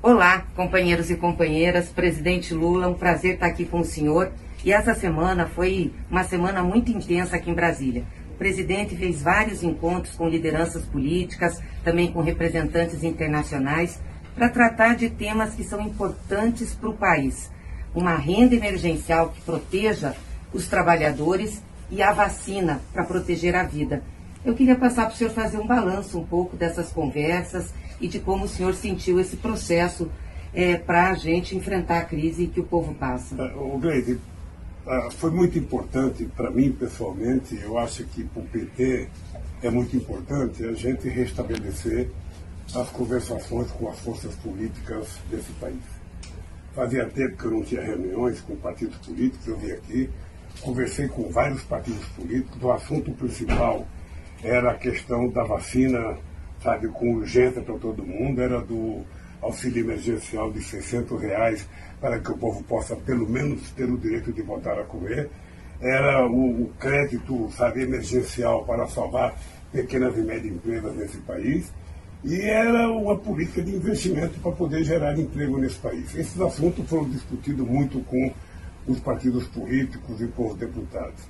Olá, companheiros e companheiras, presidente Lula, um prazer estar aqui com o senhor. E essa semana foi uma semana muito intensa aqui em Brasília. O presidente fez vários encontros com lideranças políticas, também com representantes internacionais, para tratar de temas que são importantes para o país. Uma renda emergencial que proteja os trabalhadores e a vacina para proteger a vida. Eu queria passar para o senhor fazer um balanço um pouco dessas conversas e de como o senhor sentiu esse processo é, para a gente enfrentar a crise que o povo passa. O Gleide, ah, foi muito importante para mim pessoalmente, eu acho que para o PT é muito importante a gente restabelecer as conversações com as forças políticas desse país. Fazia tempo que eu não tinha reuniões com partidos políticos, eu vim aqui, conversei com vários partidos políticos, o assunto principal era a questão da vacina, sabe, com urgência para todo mundo, era do auxílio emergencial de 600 reais para que o povo possa pelo menos ter o direito de voltar a comer, era o, o crédito, sabe, emergencial para salvar pequenas e médias empresas nesse país, e era uma política de investimento para poder gerar emprego nesse país. Esses assuntos foram discutidos muito com os partidos políticos e com os deputados.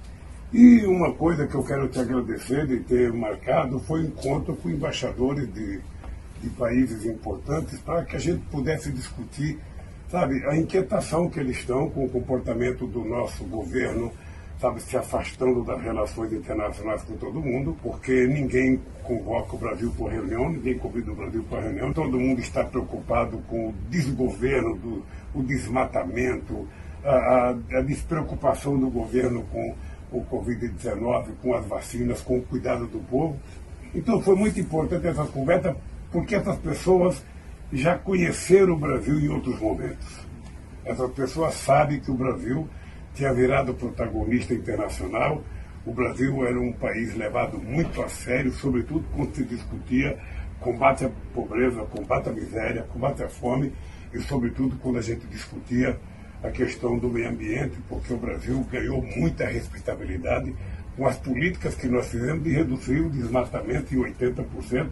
E uma coisa que eu quero te agradecer de ter marcado foi o encontro com embaixadores de, de países importantes para que a gente pudesse discutir, sabe, a inquietação que eles estão com o comportamento do nosso governo, sabe, se afastando das relações internacionais com todo mundo, porque ninguém convoca o Brasil para reunião, ninguém convida o Brasil para reunião, todo mundo está preocupado com o desgoverno, do, o desmatamento, a, a, a despreocupação do governo com o Covid-19, com as vacinas, com o cuidado do povo. Então foi muito importante essa conversa, porque essas pessoas já conheceram o Brasil em outros momentos. Essas pessoas sabem que o Brasil tinha virado protagonista internacional. O Brasil era um país levado muito a sério, sobretudo quando se discutia combate à pobreza, combate à miséria, combate à fome e, sobretudo, quando a gente discutia a questão do meio ambiente, porque o Brasil ganhou muita respeitabilidade com as políticas que nós fizemos de reduzir o desmatamento em 80%,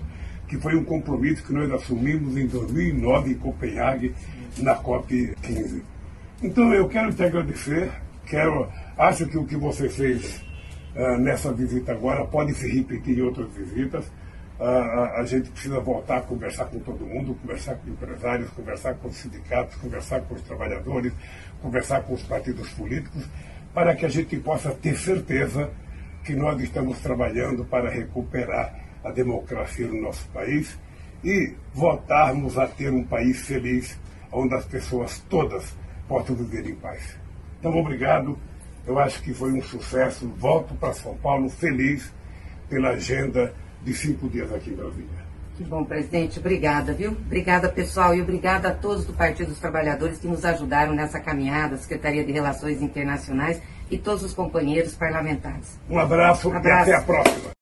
que foi um compromisso que nós assumimos em 2009 em Copenhague, na COP15. Então eu quero te agradecer, quero, acho que o que você fez uh, nessa visita agora pode se repetir em outras visitas. A, a, gente precisa voltar a conversar com todo mundo, conversar com empresários, conversar com os sindicatos, conversar com os trabalhadores, conversar com os partidos políticos, para que a gente possa ter certeza que nós estamos trabalhando para recuperar a democracia no nosso país e voltarmos a ter um país feliz, onde as pessoas todas possam viver em paz. Então, obrigado. Eu acho que foi um sucesso. Volto para São Paulo feliz pela agenda de cinco dias aqui em Brasília. Que bom, presidente. Obrigada, viu? Obrigada, pessoal, e obrigada a todos do Partido dos Trabalhadores que nos ajudaram nessa caminhada, Secretaria de Relações Internacionais e todos os companheiros parlamentares. Um abraço, um abraço. e até a próxima.